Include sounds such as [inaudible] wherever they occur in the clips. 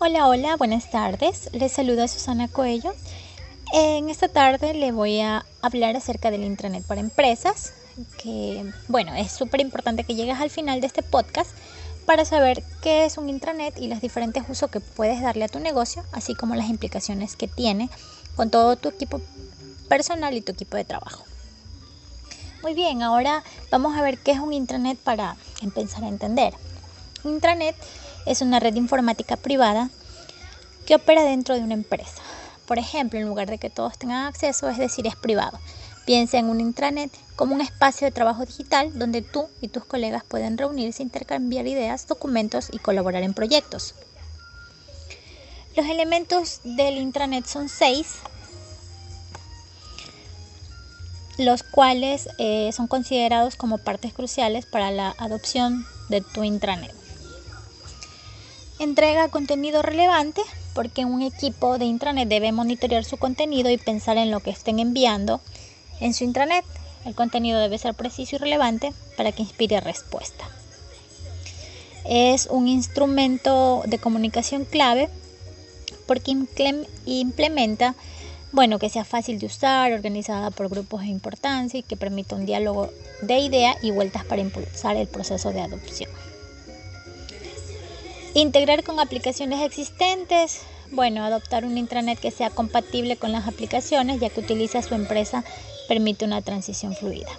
Hola, hola, buenas tardes. Les saluda Susana Coello. En esta tarde le voy a hablar acerca del intranet para empresas, que bueno, es súper importante que llegues al final de este podcast para saber qué es un intranet y los diferentes usos que puedes darle a tu negocio, así como las implicaciones que tiene con todo tu equipo personal y tu equipo de trabajo. Muy bien, ahora vamos a ver qué es un intranet para empezar a entender. Intranet es una red informática privada que opera dentro de una empresa. Por ejemplo, en lugar de que todos tengan acceso, es decir, es privado. Piensa en un intranet como un espacio de trabajo digital donde tú y tus colegas pueden reunirse, intercambiar ideas, documentos y colaborar en proyectos. Los elementos del intranet son seis, los cuales eh, son considerados como partes cruciales para la adopción de tu intranet. Entrega contenido relevante porque un equipo de intranet debe monitorear su contenido y pensar en lo que estén enviando en su intranet. El contenido debe ser preciso y relevante para que inspire respuesta. Es un instrumento de comunicación clave porque implementa, bueno, que sea fácil de usar, organizada por grupos de importancia y que permita un diálogo de idea y vueltas para impulsar el proceso de adopción. Integrar con aplicaciones existentes. Bueno, adoptar un intranet que sea compatible con las aplicaciones ya que utiliza su empresa permite una transición fluida.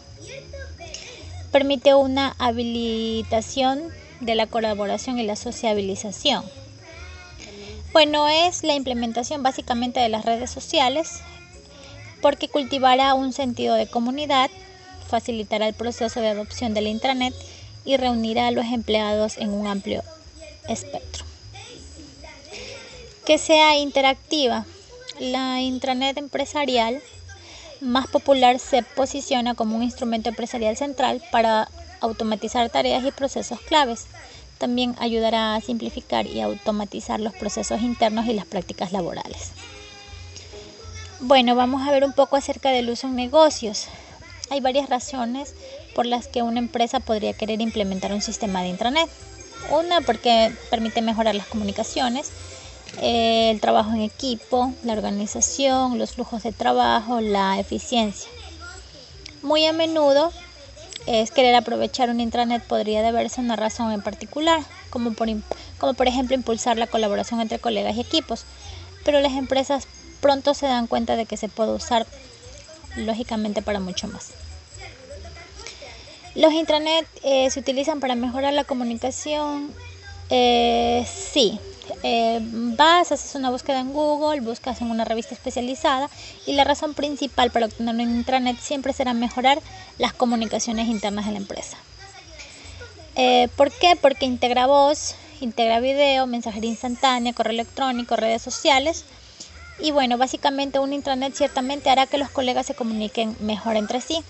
Permite una habilitación de la colaboración y la sociabilización. Bueno, es la implementación básicamente de las redes sociales porque cultivará un sentido de comunidad, facilitará el proceso de adopción del intranet y reunirá a los empleados en un amplio espectro. Que sea interactiva. La intranet empresarial más popular se posiciona como un instrumento empresarial central para automatizar tareas y procesos claves. También ayudará a simplificar y automatizar los procesos internos y las prácticas laborales. Bueno, vamos a ver un poco acerca del uso en negocios. Hay varias razones por las que una empresa podría querer implementar un sistema de intranet. Una porque permite mejorar las comunicaciones, eh, el trabajo en equipo, la organización, los flujos de trabajo, la eficiencia. Muy a menudo es querer aprovechar un intranet podría deberse a una razón en particular, como por, como por ejemplo impulsar la colaboración entre colegas y equipos, pero las empresas pronto se dan cuenta de que se puede usar lógicamente para mucho más. Los intranet eh, se utilizan para mejorar la comunicación. Eh, sí, eh, vas, haces una búsqueda en Google, buscas en una revista especializada y la razón principal para obtener un intranet siempre será mejorar las comunicaciones internas de la empresa. ¿Por qué? Porque integra voz, integra video, mensajería instantánea, correo electrónico, redes sociales. Y bueno, básicamente un intranet ciertamente hará que los colegas se comuniquen mejor entre sí.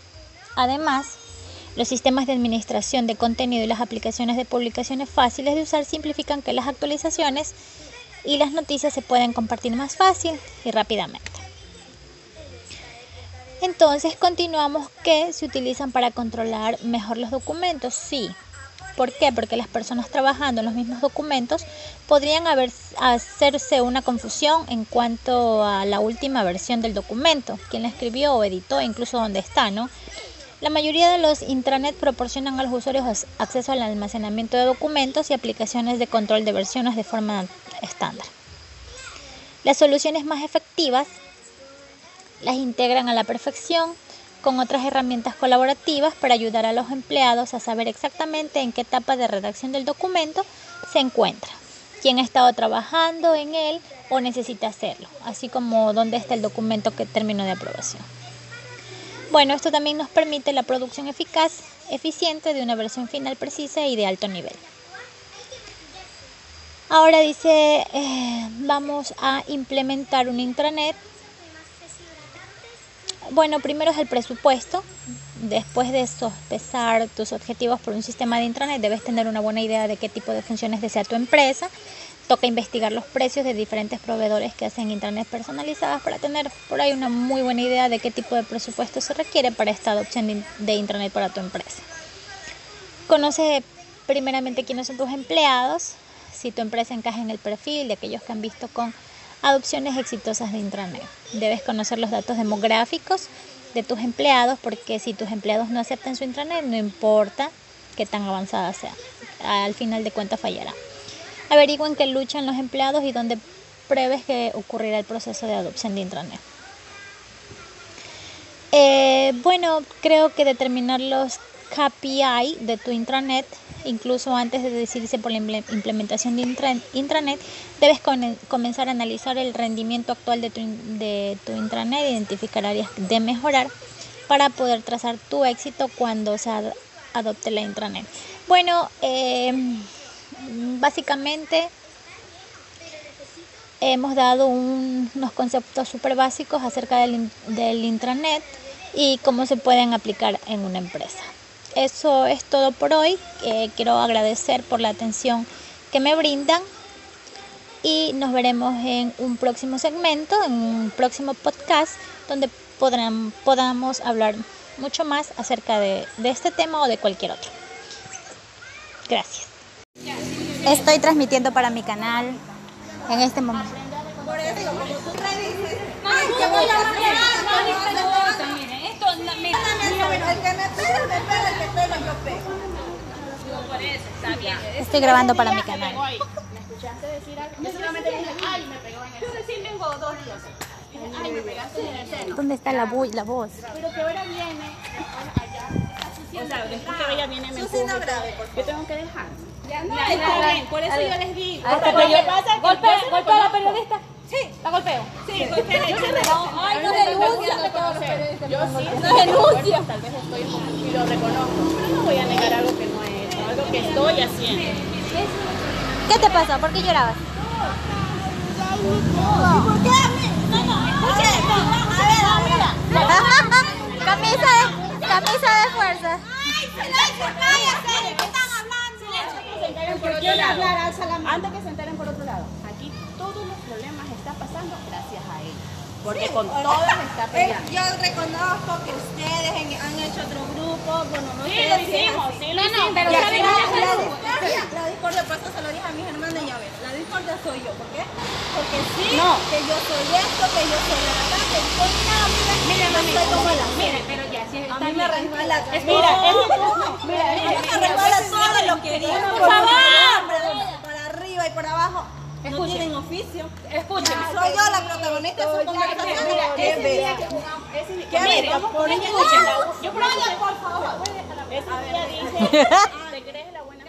Además, los sistemas de administración de contenido y las aplicaciones de publicaciones fáciles de usar simplifican que las actualizaciones y las noticias se pueden compartir más fácil y rápidamente. Entonces continuamos que se utilizan para controlar mejor los documentos. Sí. ¿Por qué? Porque las personas trabajando en los mismos documentos podrían haber, hacerse una confusión en cuanto a la última versión del documento, quién la escribió o editó, incluso dónde está, ¿no? La mayoría de los intranets proporcionan a los usuarios acceso al almacenamiento de documentos y aplicaciones de control de versiones de forma estándar. Las soluciones más efectivas las integran a la perfección con otras herramientas colaborativas para ayudar a los empleados a saber exactamente en qué etapa de redacción del documento se encuentra, quién ha estado trabajando en él o necesita hacerlo, así como dónde está el documento que terminó de aprobación. Bueno, esto también nos permite la producción eficaz, eficiente de una versión final precisa y de alto nivel. Ahora dice, eh, vamos a implementar un intranet. Bueno, primero es el presupuesto. Después de sospesar tus objetivos por un sistema de intranet, debes tener una buena idea de qué tipo de funciones desea tu empresa toca investigar los precios de diferentes proveedores que hacen internet personalizadas para tener por ahí una muy buena idea de qué tipo de presupuesto se requiere para esta adopción de internet para tu empresa. Conoce primeramente quiénes son tus empleados, si tu empresa encaja en el perfil de aquellos que han visto con adopciones exitosas de intranet. Debes conocer los datos demográficos de tus empleados porque si tus empleados no aceptan su intranet, no importa qué tan avanzada sea, al final de cuentas fallará. Averigüen qué luchan los empleados y dónde preves que ocurrirá el proceso de adopción de intranet. Eh, bueno, creo que determinar los KPI de tu intranet, incluso antes de decidirse por la implementación de intranet, debes comenzar a analizar el rendimiento actual de tu, de tu intranet, identificar áreas de mejorar para poder trazar tu éxito cuando se adopte la intranet. Bueno, eh, básicamente hemos dado unos conceptos súper básicos acerca del, del intranet y cómo se pueden aplicar en una empresa. Eso es todo por hoy. Eh, quiero agradecer por la atención que me brindan y nos veremos en un próximo segmento, en un próximo podcast donde podrán, podamos hablar mucho más acerca de, de este tema o de cualquier otro. Gracias. Estoy transmitiendo para mi canal en este momento. Estoy grabando para mi canal. ¿Me escuchaste decir algo? Yo solamente dije, ay, me pegó en el Yo recién vengo dos días. Ay, me pegaste en el seno. ¿Dónde está la, la voz? Pero que ahora viene, allá. O sea, después que ella viene me empuja. Yo tengo que dejar. Ya no, por eso yo les digo. Golpea, golpea a la periodista. Sí. ¿La golpeo? Sí, golpea. Ay, no denuncia. Yo sí. No denuncia. Tal vez estoy y lo reconozco, pero no voy a negar algo que no es, algo que estoy haciendo. ¿Qué te pasó? ¿Por qué llorabas? ¿Por qué? No, no. A ver, [laughs] camisa de, camisa de fuerza. Ay, silencio, cállate. ¿Qué están hablando? Silencio, que se enteren por otro lado. Antes que se enteren por otro lado. Aquí todos los problemas están pasando gracias a él. Porque con todas está peleando. Yo reconozco que ustedes han hecho otro grupo, bueno, no sí, lo hicimos, sí lo hicimos. pero la, la, discordia, por eso se lo dije a mis hermanas y a ver, la discordia soy yo, ¿por qué? Porque sí, que yo soy esto, que yo soy la acá, que soy nada, mira, mira, soy como la Mire, pero ya, si a mí me resbala. Mira, mira, a mí me resbala todo lo que digo. Por favor. Para arriba y por abajo no tienen oficio. Escuchen. Soy yo la protagonista de su conversación. Ese día que ¿Qué mire, por escuchen. Yo por favor. Ese día dije, te crees la buena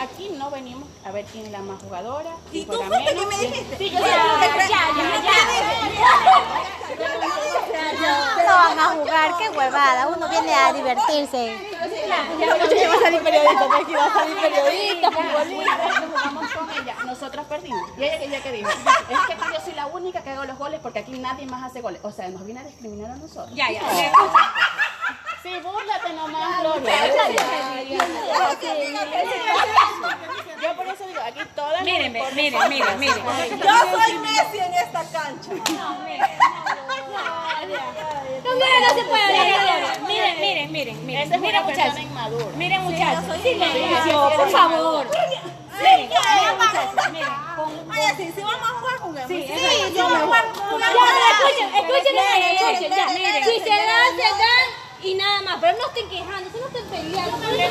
Aquí no venimos a ver quién es la más jugadora. ¿Y tú fuiste que me dijiste? Sí, ya, ya, ya, ya. No van a jugar, qué huevada. Uno viene a divertirse. Ya, va a salir periodista, aquí va a salir periodista, futbolista nosotros perdimos. Y ella, ella que dijo, es que yo soy la única que hago los goles porque aquí nadie más hace goles. O sea, nos viene a discriminar a nosotros. Ya, ya. Sí, búrlate nomás, Gloria. Yo por eso digo, aquí todas Miren, miren, miren, miren. Yo soy Messi en esta cancha. No, miren. No, miren, no se puede hablar. Miren, miren, miren, miren. Miren, muchachos. Miren, muchachos. Silencio, por favor. Miren, miren, muchachos. Miren. Ay, si vamos a jugar, juguemos. Sí, sí, yo voy a jugar. Escuchen, escuchen, escuchen. Ya, miren. Si se dan, se dan y nada más, pero no estén quejando, no estén peleando, no me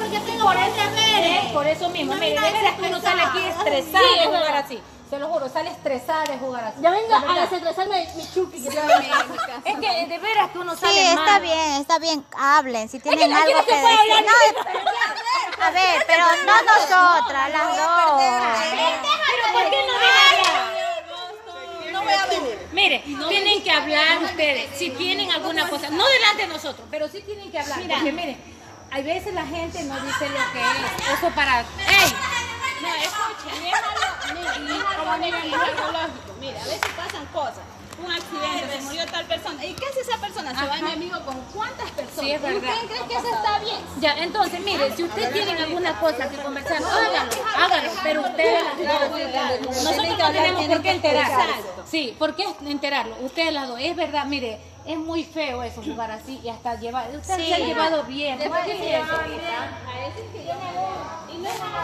porque tengo por eso, por eso mismo, mire, de veras que uno sale aquí estresado de jugar así. Se lo juro, sale estresada de jugar así. Ya venga a desestresarme mi chuki que Es que de veras que uno sale Sí, está bien, está bien, hablen, si tienen algo que, decir. No, a ver, pero no nosotras, las dos. Pero ¿por qué no hablar? Mire, tienen que hablar ustedes. Si tienen alguna cosa, no delante de nosotros, pero sí tienen que hablar. Porque mire, hay veces la gente no dice lo que es. Eso para. ¡Ey! No, escuchen, déjalo. Como miren, es algo lógico. Mire, a veces pasan cosas un accidente, se murió tal persona. ¿Y qué hace esa persona? Se va enemigo con cuántas personas. Sí, es verdad. ¿Usted cree que eso está bien? Ya, entonces, mire, si usted tiene alguna cosa que conversar, hágalo, hágalo, pero ustedes las dos. Nosotros no tenemos por qué enterarlo. Sí, ¿por qué enterarlo? Ustedes las dos. Es verdad, mire, es muy feo eso jugar así y hasta llevar. Usted se ha llevado bien. ¿Por qué es eso? A veces que yo me voy. Y no ha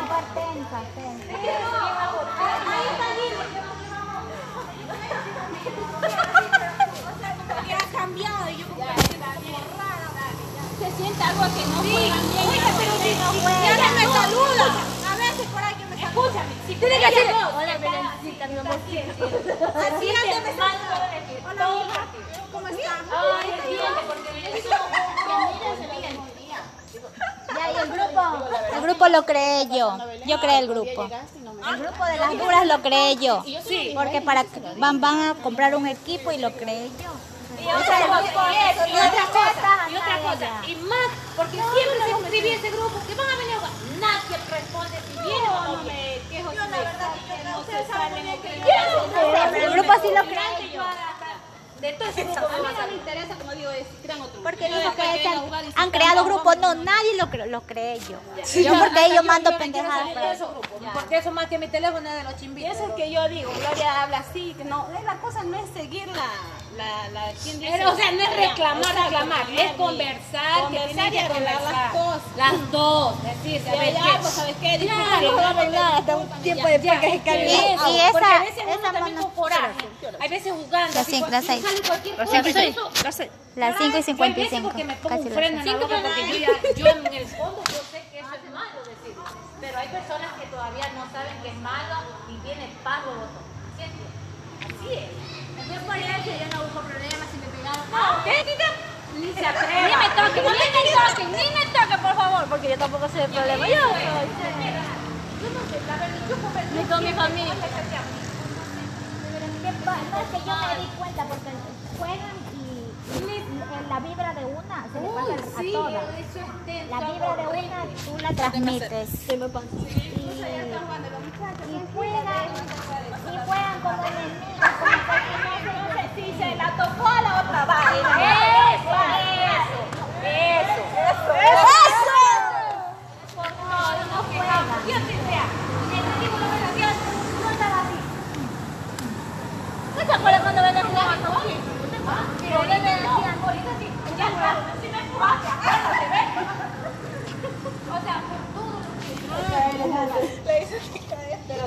cambiado y yo como que se siente algo que no juegan bien. Oiga, pero si no juegan. Ya me saluda. A veces por ahí que me. Escúchame. Si tiene que decir. Hola, Belencita, mi amorcito. Así antes me saluda. Hola. ¿Cómo estás? Ay, porque y el grupo, el grupo lo creé yo. Yo creé el grupo. El grupo de las duras lo creé yo. Porque para van, van a comprar un equipo y lo creé yo. Y otra cosa, y otra cosa, y otra cosa, y más, porque siempre se escribía ese grupo, que van a venir a jugar, nadie responde si viene o no me quejo. Yo la verdad que no se Pero el grupo sí lo creé yo. De todo ese grupo, a mí no me interesa, como digo, es crean otro Porque Yo dijo que jugar han se creado grupos. No, nadie lo, cre- lo creé yo. Yo porque ellos mando pendejadas. para- Porque eso más que mi teléfono es de los chimbitos. Eso es que yo digo, Gloria habla así, que no, eh, la cosa no es seguir la, la, la ¿quién dice? o sea, no es reclamar, reclamar, es conversar, conversar y arreglar las cosas. Las dos, decir, ¿sabes qué? Pues, ¿sabes qué? Disculpa, hasta un tiempo después que se y, Eso, y esa- porque a veces esa uno también coraje. Hay veces jugando, Y sale cualquier cosa. y seis. Las 5 y yo hay veces 55. porque me pongo Casi un freno en seis. la boca porque yo, ya, yo en el fondo yo sé que eso es malo decir. Pero hay personas que todavía no saben que es malo y viene pago. ¿Entiendes? Así es. Entonces por eso yo no busco problemas si me pegaron. No, ¿qué? Ni se atreva. Ni me toquen, ni me toquen, ni me toquen, por favor, porque yo tampoco soy el problema. Yo soy. Yo no sé, la verdad, yo con mi familia. ¿Qué pasa? No, es que yo me di cuenta porque juegan y, y la vibra de una se le pasa a Sí, todas. eso es tenso. La vibra de una tú la transmites. Y, y juegan, y juegan como enemigos, como que se Si se la tocó a la otra vaina. Eso, eso, eso. Eso. Por favor, no juegan. Dios te sea. Y el ridículo de la Dios no estaba así. ¿No te acuerdas cuando juego con Pero le decían, ahorita sí, ya está, si me empujaste, acuérdate, ¿ves? O sea, por todo lo que Pero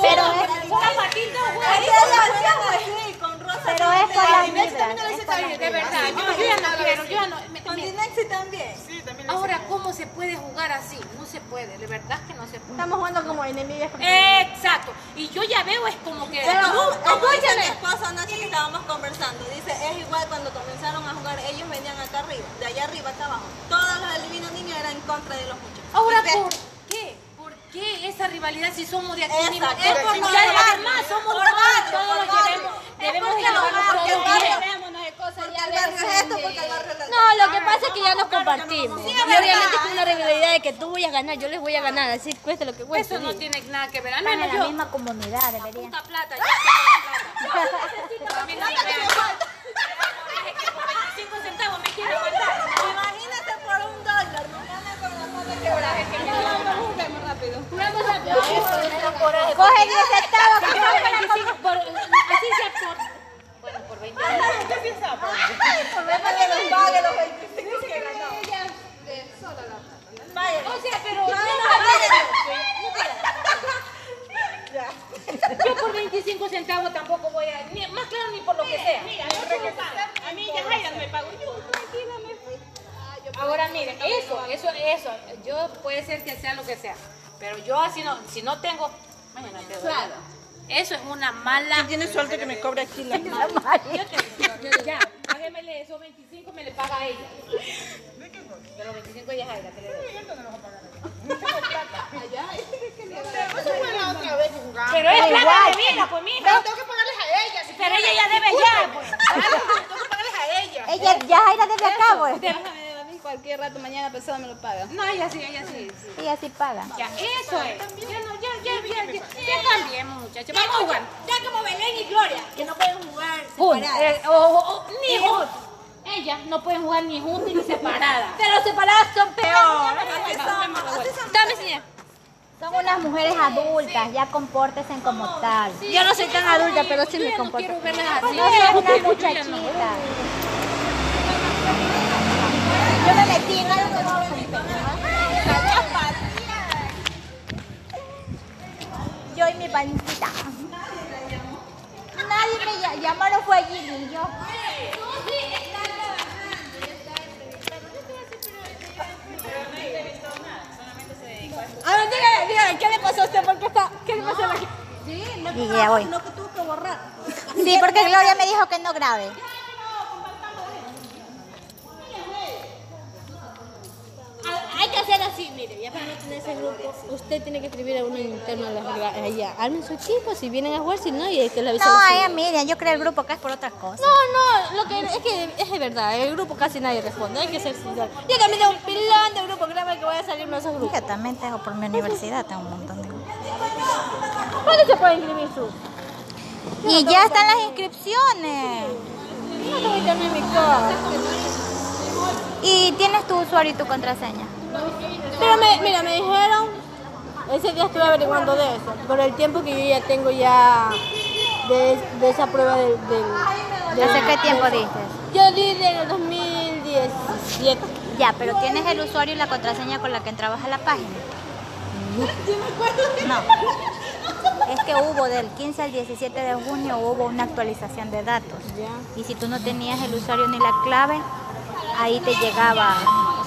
Pero es- una patita, güey. Pero es vibras. es por las De verdad, yo, ya no quiero, yo ya no. me- Con Dinexi también. ¿Cómo se puede jugar así? No se puede, de verdad que no se puede. Estamos jugando como enemigas. Exacto. Y yo ya veo, es como que. Pero, escúchame. Mi esposa anoche que estábamos conversando, dice, es igual cuando comenzaron a jugar, ellos venían acá arriba, de allá arriba acá abajo. Todos los divinos niños eran en contra de los muchachos. Ahora, ¿por qué? ¿Por qué esa rivalidad si somos de aquí mismo? Exacto. Es Es por los además somos por barrio, todos debemos, debemos porque llevarnos todos bien. Porque el barrio es esto, porque el barrio es No, lo que pasa es que ya nos compartimos. Y obviamente es una rivalidad de que tú voy a ganar, yo les voy a ganar, así cueste lo que cueste. Eso no tiene nada que ver. Al en la yo. misma comunidad, deberían. Puta plata, yo tengo la plata. A mí no me vean. Es que por 25 centavos me quiero. Imagínate por un dólar, no gana con la mano quebrada. Juguemos rápido. Coge 10 centavos. Si yo por 25, por, así sea por. Bueno, por 20 Problema que nos pague los 25 que ganamos. O sea, pero. No, yo, no, yo por 25 centavos tampoco voy a. Más claro, ni por lo que sea. A mí ya Jaira me pagó. Yo. Ahora miren, eso, eso, eso. Yo puede ser que sea lo que sea. Pero yo así no, si no tengo. Doy. Eso es una mala. Tiene suerte que me cobre aquí la Yo te, yo- ya, páguemele esos 25, me le paga a ella. De los 25 ella es Aida, que le doy. otra vez que jugamos. Pero es plata de vida, pues mija. Tengo que pagarles a ella. Si Pero ella ya debe ya, pues. tengo que pagarles a ella. Ella ya Jaira desde acá, pues. Déjame a mí cualquier rato, mañana pesado me lo paga. No, ella sí, ella sí. sí. Ella sí paga. Ya, eso es. Ya, cambiemos, muchachos. Vamos a jugar. Ya como Belén y Gloria, que no pueden jugar. Eh, o- o- ni juntas. Ellas no pueden jugar ni juntas ni separadas. [laughs] Pero separadas son peor. Dame, señora. Son unas mujeres adultas, ya compórtense como tal. Yo no soy tan adulta, pero sí me no comporto. quiero verlas así. No ya no. muchachitas. Yo me metí en algo que no yo y mi pancita. Nadie me ll- llamó, no fue Gilly, yo. A ver, dígale, dígale, ¿qué le pasó a usted? ¿Por qué está? ¿Qué le pasó a la Y ya voy. No que tuvo que borrar. Sí, porque Gloria me dijo que no grabe. Ah, Hay que hacer así, mire, ya para no tener ese grupo, usted tiene que escribir a uno interno a la- allá. Armen su equipo, si vienen a jugar, si no, y es que le avisa No, ella Miriam, yo creo el grupo acá es por otras cosas. No, no, lo que es que es de verdad, el grupo casi nadie responde, hay que ser sincero. Yo también tengo un pilón de grupo, créame que voy a salir de esos grupos. Yo también tengo por mi universidad, tengo un montón de grupos. ¿Cuándo se puede inscribir su? Y ya están las inscripciones. No tengo internet en mi casa. Y tienes tu usuario y tu contraseña. Pero me, mira, me dijeron, ese día estuve averiguando de eso, por el tiempo que yo ya tengo ya de, de esa prueba del... del, del- ¿Hace qué tiempo dices? Yo di en el 2017. Ya, pero tienes el usuario y la contraseña con la que entrabas a la página. No. Es que hubo del 15 al 17 de junio hubo una actualización de datos. Y si tú no tenías el usuario ni la clave, ahí te llegaba,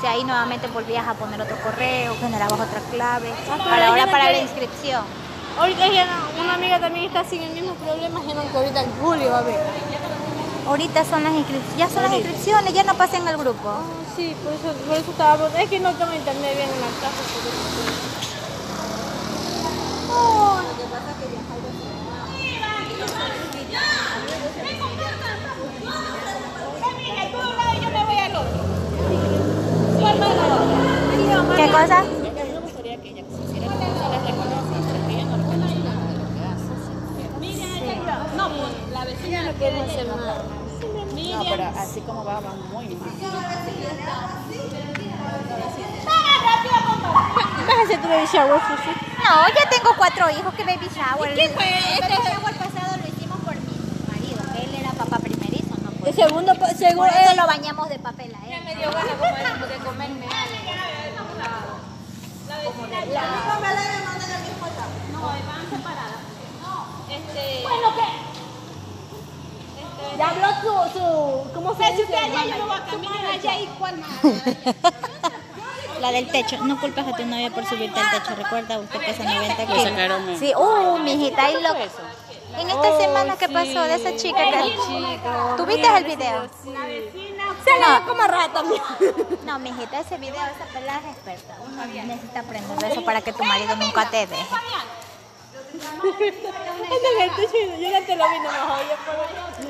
ahí nuevamente volvías a poner otro correo, generabas otra clave, Ah, para ella ahora no para la inscripción. Ahorita ya no- una amiga también está sin el mismo problema, dijeron que ahorita en julio va a ver. Ahorita son las inscripciones, ya son las inscripciones, ya no pasen al grupo. Ah, sí, por eso, por eso estaba, es que no tengo internet bien en la casa. por eso. ¿Qué cosa? No. No, pero así como va, va muy mal. Vas a hacer tu baby shower, Susi. No, ya tengo cuatro hijos, que baby shower. ¿Qué fue? Este- shower pasado lo hicimos por mi marido, que él era papá ¿no? El segundo, pa- por seguro, eso lo bañamos de papel a él. Me dio ganas como de, de comerme algo. No me alegre, manden el mismo lado. No, van separadas. Este, Bueno, ¿qué? Ya habló su, su, ¿cómo se dice? yo no voy a caminar allá y cuál más. La del techo, no culpes a tu novia por subirte al techo, recuerda, usted pesa 90 Lo kilos. eh. Sí, uh, mijita, ahí lo... En esta Oh, semana que sí. pasó de esa chica que... ¿Tú viste el video? Se le ve como rata. No, mijita, ese video, esa pelada es experta. Uno necesita aprender de eso para que tu marido nunca te deje.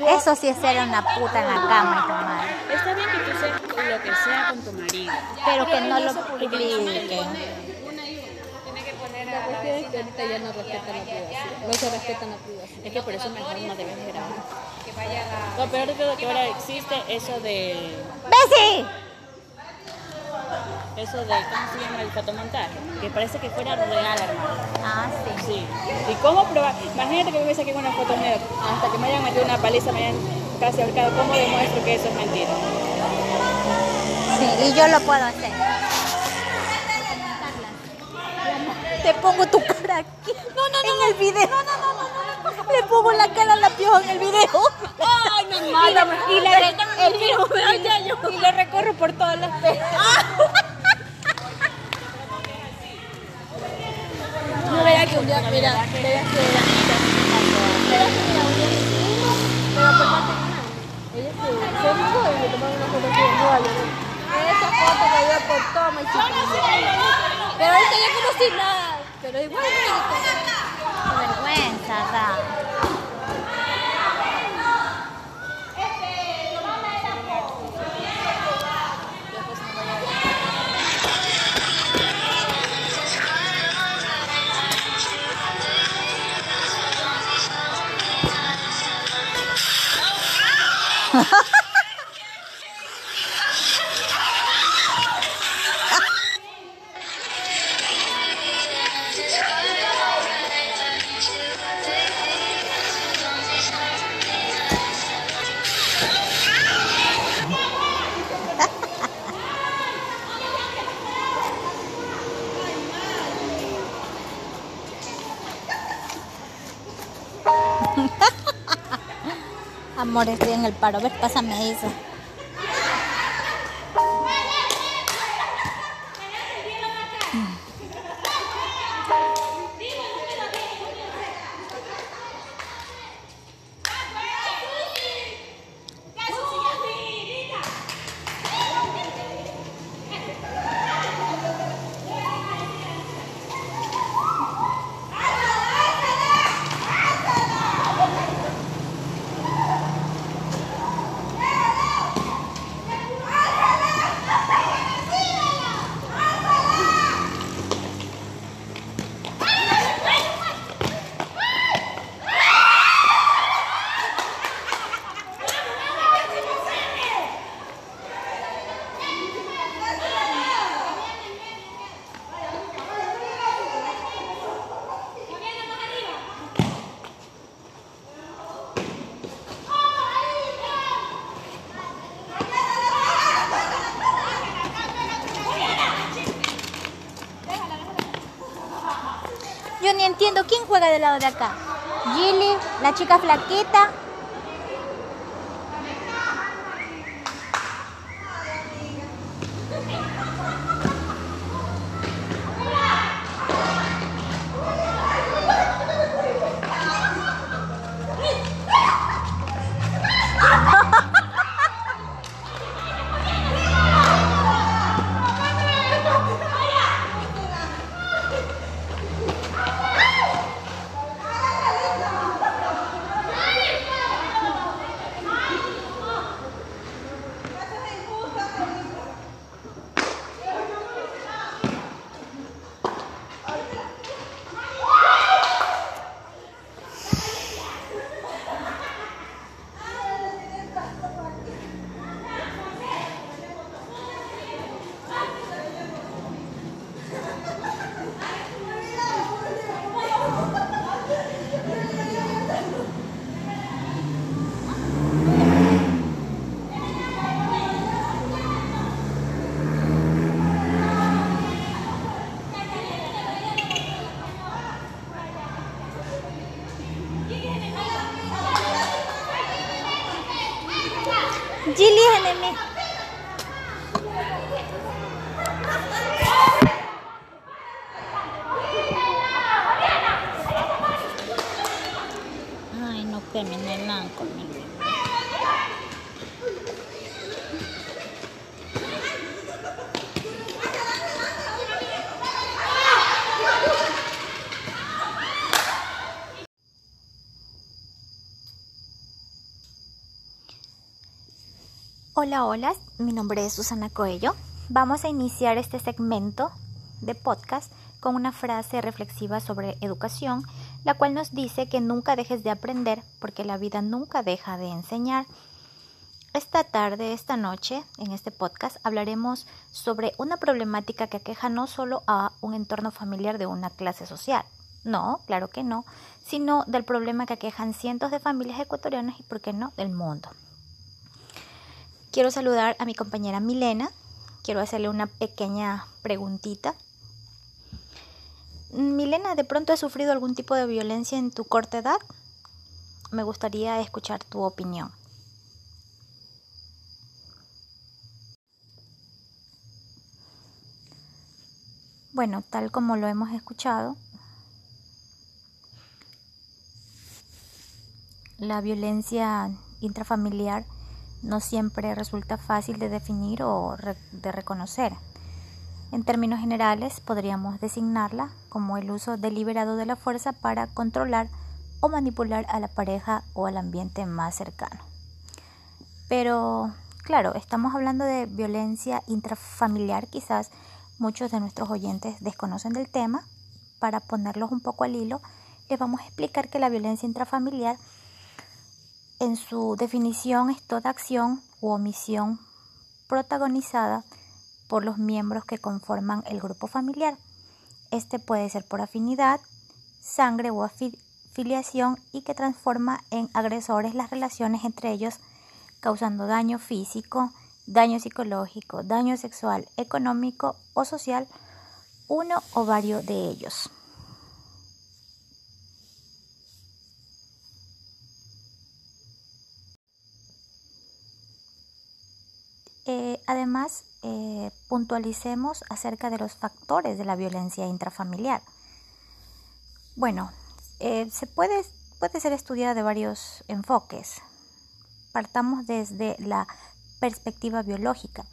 Eso sí es ser una puta en la cama y tu madre. Está bien que tú seas lo que sea con tu marido. Pero que no lo publique. La cuestión es que ahorita ya no respetan la privacidad. No se respetan la privacidad. Es que por eso mejor no debes de grabar. Lo peor de todo que ahora existe eso de, ¡Bessie! eso de, ¿cómo se llama? El fotomontaje. Que parece que fuera real, hermano. Ah, sí. Sí. ¿Y cómo probar? Imagínate que me saqué una foto mía, hasta que me hayan metido una paliza, me hayan casi ahorcado. ¿Cómo demuestro que eso es mentira? Sí, y yo lo puedo hacer. Te pongo tu cara aquí. No, no, no. En el video. No, no, no, no. Le pongo la cara a la pioja en el video. Ay, me mata. Y. Y le recorro por todas las. No verá que un día, mira, verá que... Verá que mira, un día nos fuimos, pero por parte de nada. Ella se, se dijo y le tomaron una foto aquí en Nueva York. Esa foto que dio por toma y chiquilla. Pero ahorita ya como si nada. Pero igual. ¡Qué vergüenza, acá! Ha [laughs] ha! Amor, estoy en el paro. Ves, pásame eso. Yo ni entiendo quién juega del lado de acá. Gilly, la chica flaquita. Hola, hola, mi nombre es Susana Coello. Vamos a iniciar este segmento de podcast con una frase reflexiva sobre educación, la cual nos dice que nunca dejes de aprender porque la vida nunca deja de enseñar. Esta tarde, esta noche, en este podcast hablaremos sobre una problemática que aqueja no solo a un entorno familiar de una clase social, no, claro que no, sino del problema que aquejan cientos de familias ecuatorianas y, por qué no, del mundo. Quiero saludar a mi compañera Milena. Quiero hacerle una pequeña preguntita. Milena, ¿de pronto has sufrido algún tipo de violencia en tu corta edad? Me gustaría escuchar tu opinión. Bueno, tal como lo hemos escuchado, la violencia intrafamiliar no siempre resulta fácil de definir o de reconocer. En términos generales, podríamos designarla como el uso deliberado de la fuerza para controlar o manipular a la pareja o al ambiente más cercano. Pero, claro, estamos hablando de violencia intrafamiliar, quizás muchos de nuestros oyentes desconocen del tema. Para ponerlos un poco al hilo, les vamos a explicar que la violencia intrafamiliar en su definición es toda acción u omisión protagonizada por los miembros que conforman el grupo familiar. Este puede ser por afinidad, sangre o afiliación y que transforma en agresores las relaciones entre ellos, causando daño físico, daño psicológico, daño sexual, económico o social, uno o varios de ellos. Eh, además, eh, puntualicemos acerca de los factores de la violencia intrafamiliar. Bueno, eh, se puede, puede ser estudiada de varios enfoques. Partamos desde la perspectiva biológica.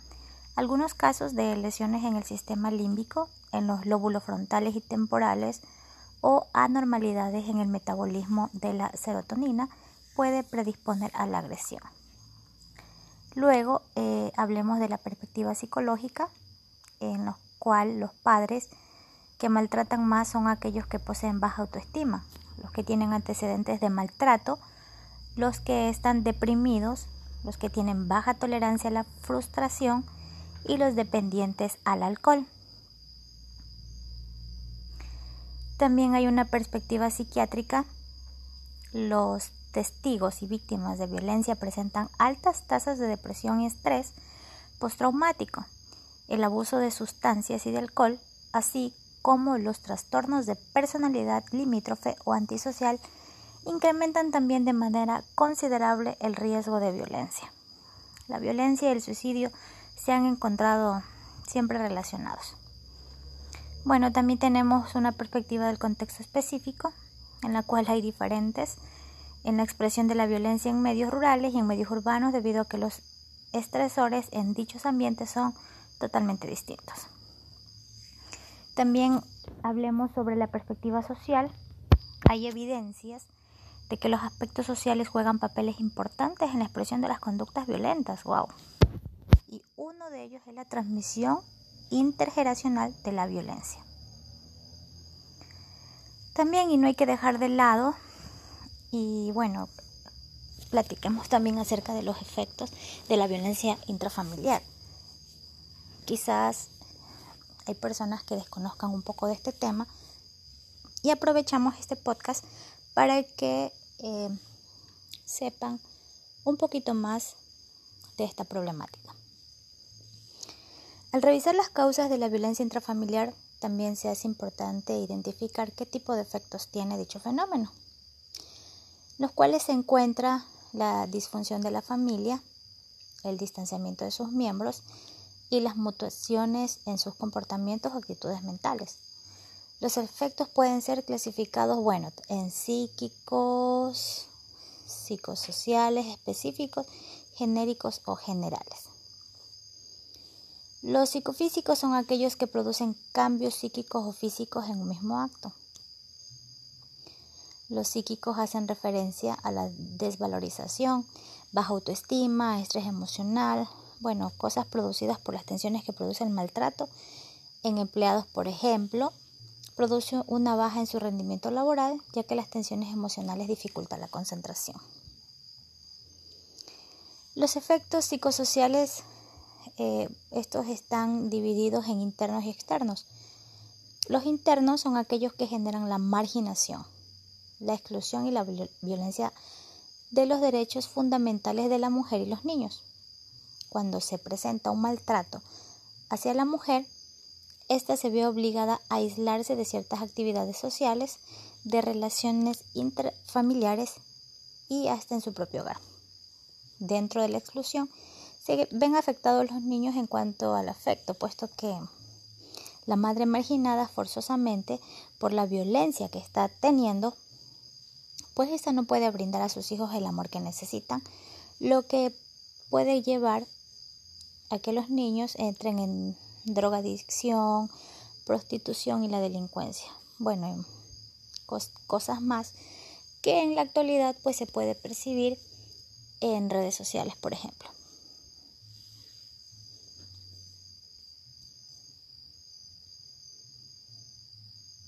Algunos casos de lesiones en el sistema límbico, en los lóbulos frontales y temporales, o anormalidades en el metabolismo de la serotonina puede predisponer a la agresión. Luego eh, hablemos de la perspectiva psicológica, en la cual los padres que maltratan más son aquellos que poseen baja autoestima, los que tienen antecedentes de maltrato, los que están deprimidos, los que tienen baja tolerancia a la frustración y los dependientes al alcohol. También hay una perspectiva psiquiátrica. Los testigos y víctimas de violencia presentan altas tasas de depresión y estrés postraumático, el abuso de sustancias y de alcohol, así como los trastornos de personalidad limítrofe o antisocial, incrementan también de manera considerable el riesgo de violencia. La violencia y el suicidio se han encontrado siempre relacionados. Bueno, también tenemos una perspectiva del contexto específico, en la cual hay diferentes en la expresión de la violencia en medios rurales y en medios urbanos debido a que los estresores en dichos ambientes son totalmente distintos. También hablemos sobre la perspectiva social. Hay evidencias de que los aspectos sociales juegan papeles importantes en la expresión de las conductas violentas. ¡Wow! Y uno de ellos es la transmisión intergeneracional de la violencia. También, y no hay que dejar de lado, y bueno, platiquemos también acerca de los efectos de la violencia intrafamiliar. Quizás hay personas que desconozcan un poco de este tema y aprovechamos este podcast para que eh, sepan un poquito más de esta problemática. Al revisar las causas de la violencia intrafamiliar, también se hace importante identificar qué tipo de efectos tiene dicho fenómeno, los cuales se encuentra la disfunción de la familia, el distanciamiento de sus miembros y las mutaciones en sus comportamientos o actitudes mentales. Los efectos pueden ser clasificados, bueno, en psíquicos, psicosociales específicos, genéricos o generales. Los psicofísicos son aquellos que producen cambios psíquicos o físicos en un mismo acto. Los psíquicos hacen referencia a la desvalorización, baja autoestima, estrés emocional, bueno, cosas producidas por las tensiones que produce el maltrato en empleados, por ejemplo, produce una baja en su rendimiento laboral, ya que las tensiones emocionales dificultan la concentración. Los efectos psicosociales eh, estos están divididos en internos y externos. Los internos son aquellos que generan la marginación, la exclusión y la violencia de los derechos fundamentales de la mujer y los niños. Cuando se presenta un maltrato hacia la mujer, ésta se ve obligada a aislarse de ciertas actividades sociales, de relaciones intrafamiliares y hasta en su propio hogar. Dentro de la exclusión, se ven afectados los niños en cuanto al afecto, puesto que la madre marginada forzosamente por la violencia que está teniendo, pues esta no puede brindar a sus hijos el amor que necesitan, lo que puede llevar a que los niños entren en drogadicción, prostitución y la delincuencia. Bueno, cosas más que en la actualidad pues se puede percibir en redes sociales, por ejemplo.